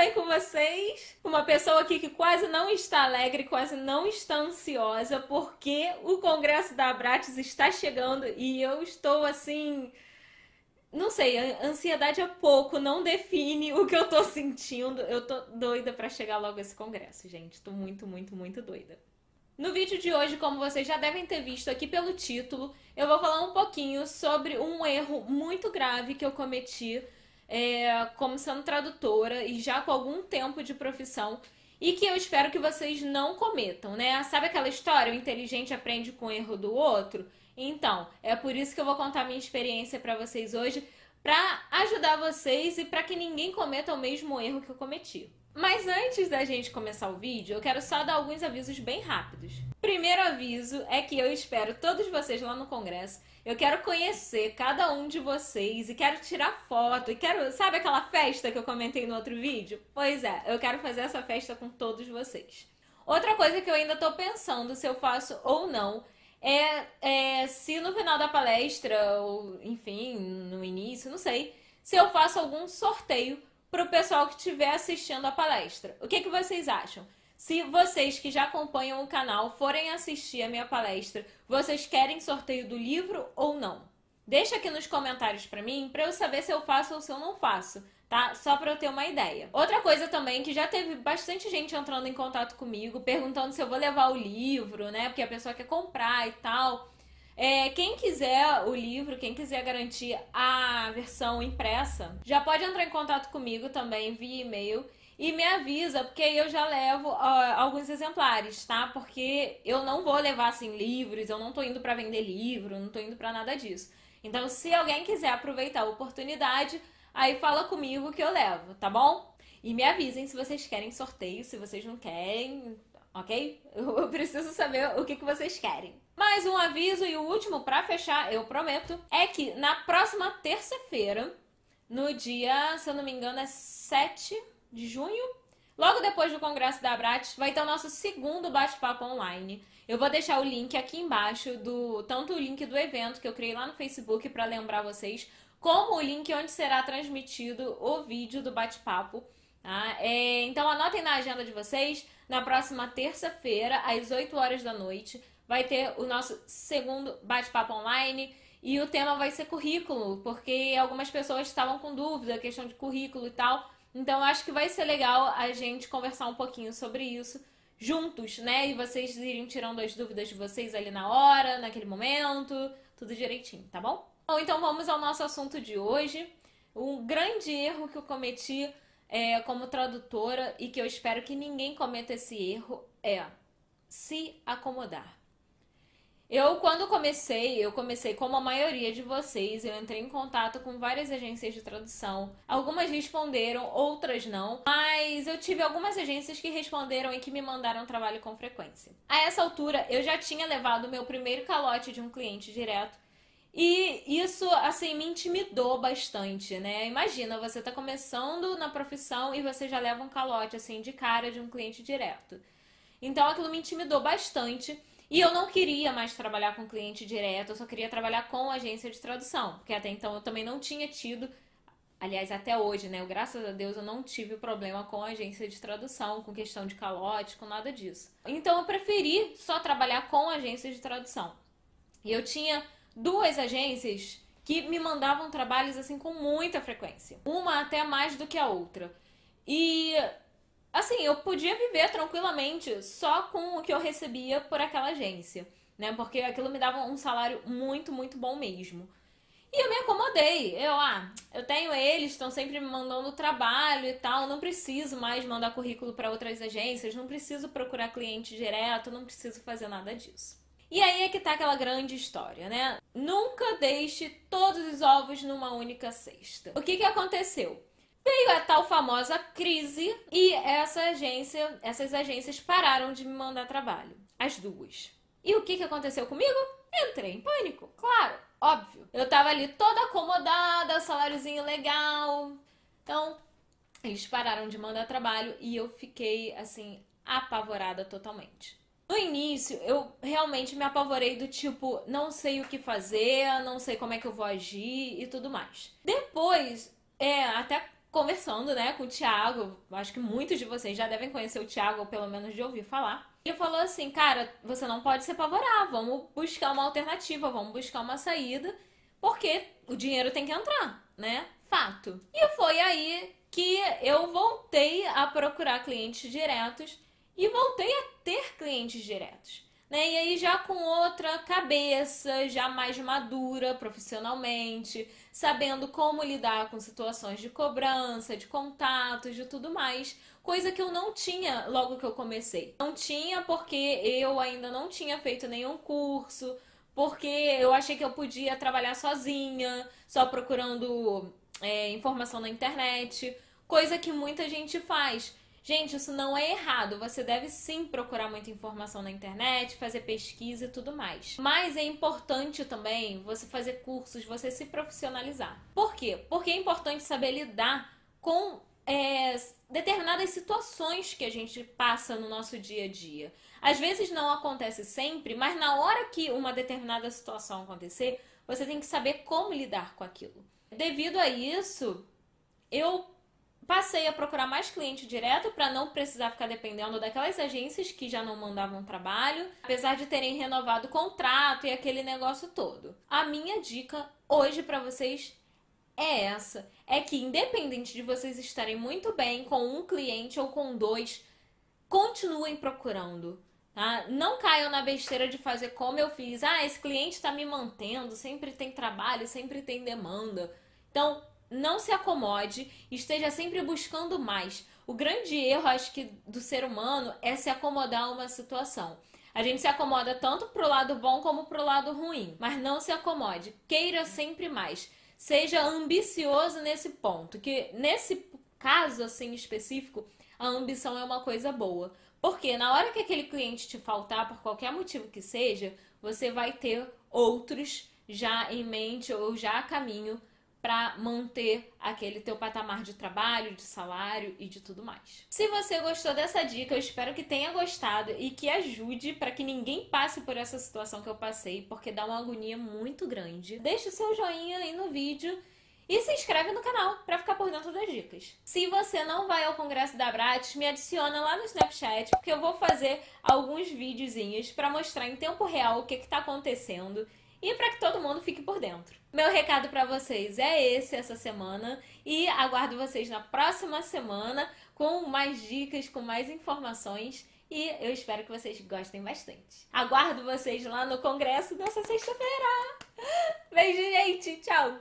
bem com vocês? Uma pessoa aqui que quase não está alegre, quase não está ansiosa, porque o congresso da Abrates está chegando e eu estou assim. Não sei, a ansiedade é pouco, não define o que eu tô sentindo. Eu tô doida para chegar logo esse congresso, gente. Tô muito, muito, muito doida. No vídeo de hoje, como vocês já devem ter visto aqui pelo título, eu vou falar um pouquinho sobre um erro muito grave que eu cometi é, como sendo tradutora e já com algum tempo de profissão e que eu espero que vocês não cometam, né? Sabe aquela história, o inteligente aprende com o erro do outro? Então, é por isso que eu vou contar minha experiência para vocês hoje, para ajudar vocês e para que ninguém cometa o mesmo erro que eu cometi. Mas antes da gente começar o vídeo, eu quero só dar alguns avisos bem rápidos. Primeiro aviso é que eu espero todos vocês lá no congresso. Eu quero conhecer cada um de vocês e quero tirar foto e quero, sabe aquela festa que eu comentei no outro vídeo? Pois é, eu quero fazer essa festa com todos vocês. Outra coisa que eu ainda tô pensando se eu faço ou não é, é se no final da palestra, ou enfim, no início, não sei, se eu faço algum sorteio para o pessoal que estiver assistindo a palestra. O que, que vocês acham? Se vocês que já acompanham o canal forem assistir a minha palestra, vocês querem sorteio do livro ou não? Deixa aqui nos comentários para mim para eu saber se eu faço ou se eu não faço, tá? Só para eu ter uma ideia. Outra coisa também que já teve bastante gente entrando em contato comigo, perguntando se eu vou levar o livro, né? Porque a pessoa quer comprar e tal. É, quem quiser o livro, quem quiser garantir a versão impressa, já pode entrar em contato comigo também via e-mail e me avisa, porque eu já levo uh, alguns exemplares, tá? Porque eu não vou levar assim livros, eu não tô indo para vender livro, não tô indo para nada disso. Então, se alguém quiser aproveitar a oportunidade, aí fala comigo que eu levo, tá bom? E me avisem se vocês querem sorteio, se vocês não querem, ok? Eu preciso saber o que, que vocês querem. Mais um aviso e o último para fechar, eu prometo, é que na próxima terça-feira, no dia, se eu não me engano, é 7 de junho, logo depois do Congresso da Abrat, vai ter o nosso segundo bate-papo online. Eu vou deixar o link aqui embaixo do tanto o link do evento que eu criei lá no Facebook para lembrar vocês, como o link onde será transmitido o vídeo do bate-papo. Tá? É, então anotem na agenda de vocês, na próxima terça-feira, às 8 horas da noite, vai ter o nosso segundo bate-papo online e o tema vai ser currículo, porque algumas pessoas estavam com dúvida, questão de currículo e tal. Então acho que vai ser legal a gente conversar um pouquinho sobre isso juntos, né? E vocês irem tirando as dúvidas de vocês ali na hora, naquele momento, tudo direitinho, tá bom? Bom, então vamos ao nosso assunto de hoje. Um grande erro que eu cometi é, como tradutora e que eu espero que ninguém cometa esse erro é se acomodar. Eu, quando comecei, eu comecei como a maioria de vocês, eu entrei em contato com várias agências de tradução. Algumas responderam, outras não, mas eu tive algumas agências que responderam e que me mandaram trabalho com frequência. A essa altura, eu já tinha levado o meu primeiro calote de um cliente direto. E isso, assim, me intimidou bastante, né? Imagina, você tá começando na profissão e você já leva um calote, assim, de cara de um cliente direto. Então aquilo me intimidou bastante. E eu não queria mais trabalhar com cliente direto, eu só queria trabalhar com agência de tradução, porque até então eu também não tinha tido, aliás, até hoje, né? Eu, graças a Deus eu não tive problema com agência de tradução, com questão de calote, com nada disso. Então eu preferi só trabalhar com agência de tradução. E eu tinha duas agências que me mandavam trabalhos assim com muita frequência, uma até mais do que a outra. E assim, eu podia viver tranquilamente só com o que eu recebia por aquela agência, né? Porque aquilo me dava um salário muito, muito bom mesmo. E eu me acomodei. Eu, ah, eu tenho eles, estão sempre me mandando trabalho e tal, não preciso mais mandar currículo para outras agências, não preciso procurar cliente direto, não preciso fazer nada disso. E aí é que tá aquela grande história, né? Nunca deixe todos os ovos numa única cesta. O que que aconteceu? Veio a tal famosa crise e essa agência, essas agências pararam de me mandar trabalho. As duas. E o que, que aconteceu comigo? Entrei em pânico, claro, óbvio. Eu tava ali toda acomodada, saláriozinho legal. Então, eles pararam de mandar trabalho e eu fiquei assim, apavorada totalmente. No início, eu realmente me apavorei do tipo, não sei o que fazer, não sei como é que eu vou agir e tudo mais. Depois, é, até conversando, né, com o Thiago. Acho que muitos de vocês já devem conhecer o Thiago, ou pelo menos de ouvir falar. E falou assim, cara, você não pode se apavorar, vamos buscar uma alternativa, vamos buscar uma saída, porque o dinheiro tem que entrar, né? Fato. E foi aí que eu voltei a procurar clientes diretos e voltei a ter clientes diretos. Né? E aí já com outra cabeça, já mais madura profissionalmente, sabendo como lidar com situações de cobrança, de contatos, de tudo mais, coisa que eu não tinha logo que eu comecei. Não tinha porque eu ainda não tinha feito nenhum curso, porque eu achei que eu podia trabalhar sozinha, só procurando é, informação na internet, coisa que muita gente faz. Gente, isso não é errado. Você deve sim procurar muita informação na internet, fazer pesquisa e tudo mais. Mas é importante também você fazer cursos, você se profissionalizar. Por quê? Porque é importante saber lidar com é, determinadas situações que a gente passa no nosso dia a dia. Às vezes não acontece sempre, mas na hora que uma determinada situação acontecer, você tem que saber como lidar com aquilo. Devido a isso, eu Passei a procurar mais cliente direto para não precisar ficar dependendo daquelas agências que já não mandavam trabalho, apesar de terem renovado o contrato e aquele negócio todo. A minha dica hoje para vocês é essa: é que independente de vocês estarem muito bem com um cliente ou com dois, continuem procurando. Tá? Não caiam na besteira de fazer como eu fiz. Ah, esse cliente está me mantendo, sempre tem trabalho, sempre tem demanda. Então, não se acomode, esteja sempre buscando mais. O grande erro, acho que, do ser humano é se acomodar a uma situação. A gente se acomoda tanto pro lado bom como pro lado ruim, mas não se acomode. Queira sempre mais. Seja ambicioso nesse ponto, que nesse caso assim específico, a ambição é uma coisa boa. Porque na hora que aquele cliente te faltar por qualquer motivo que seja, você vai ter outros já em mente ou já a caminho para manter aquele teu patamar de trabalho, de salário e de tudo mais. Se você gostou dessa dica, eu espero que tenha gostado e que ajude para que ninguém passe por essa situação que eu passei, porque dá uma agonia muito grande. Deixe o seu joinha aí no vídeo e se inscreve no canal para ficar por dentro das dicas. Se você não vai ao Congresso da Bratis, me adiciona lá no Snapchat, porque eu vou fazer alguns videozinhos para mostrar em tempo real o que está acontecendo e para que todo mundo fique por dentro. Meu recado para vocês é esse essa semana e aguardo vocês na próxima semana com mais dicas, com mais informações e eu espero que vocês gostem bastante. Aguardo vocês lá no congresso dessa sexta-feira. Beijo, gente. Tchau.